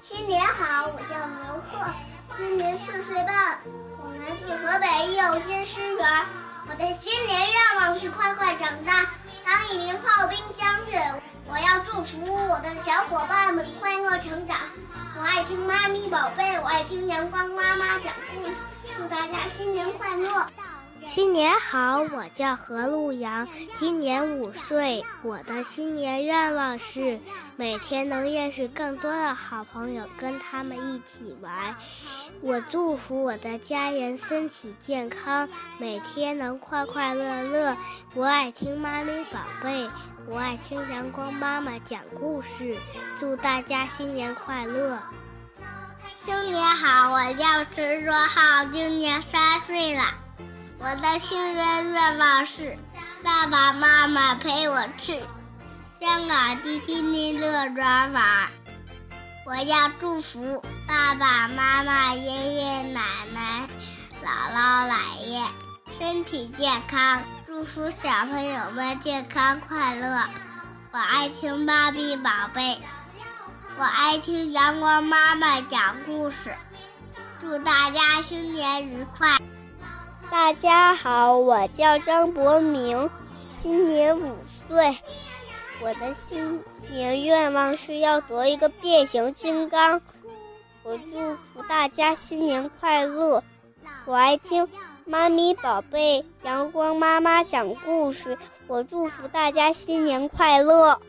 新年好，我叫刘贺，今年四岁半，我来自河北右金师园。我的新年愿望是快快长大，当一名炮兵将军。我要祝福我的小伙伴们快乐成长。我爱听妈咪宝贝，我爱听阳光妈妈讲故事。祝大家新年快乐！新年好，我叫何路阳，今年五岁。我的新年愿望是每天能认识更多的好朋友，跟他们一起玩。我祝福我的家人身体健康，每天能快快乐乐。我爱听妈咪宝贝，我爱听阳光妈妈讲故事。祝大家新年快乐！新年好，我叫陈若浩，今年三岁了。我的新年愿望是爸爸妈妈陪我去香港迪士尼乐园玩。我要祝福爸爸妈妈、爷爷奶奶、姥姥姥爷身体健康，祝福小朋友们健康快乐。我爱听芭比宝贝，我爱听阳光妈妈讲故事。祝大家新年愉快！大家好，我叫张博明，今年五岁。我的新年愿望是要得一个变形金刚。我祝福大家新年快乐。我爱听妈咪宝贝、阳光妈妈讲故事。我祝福大家新年快乐。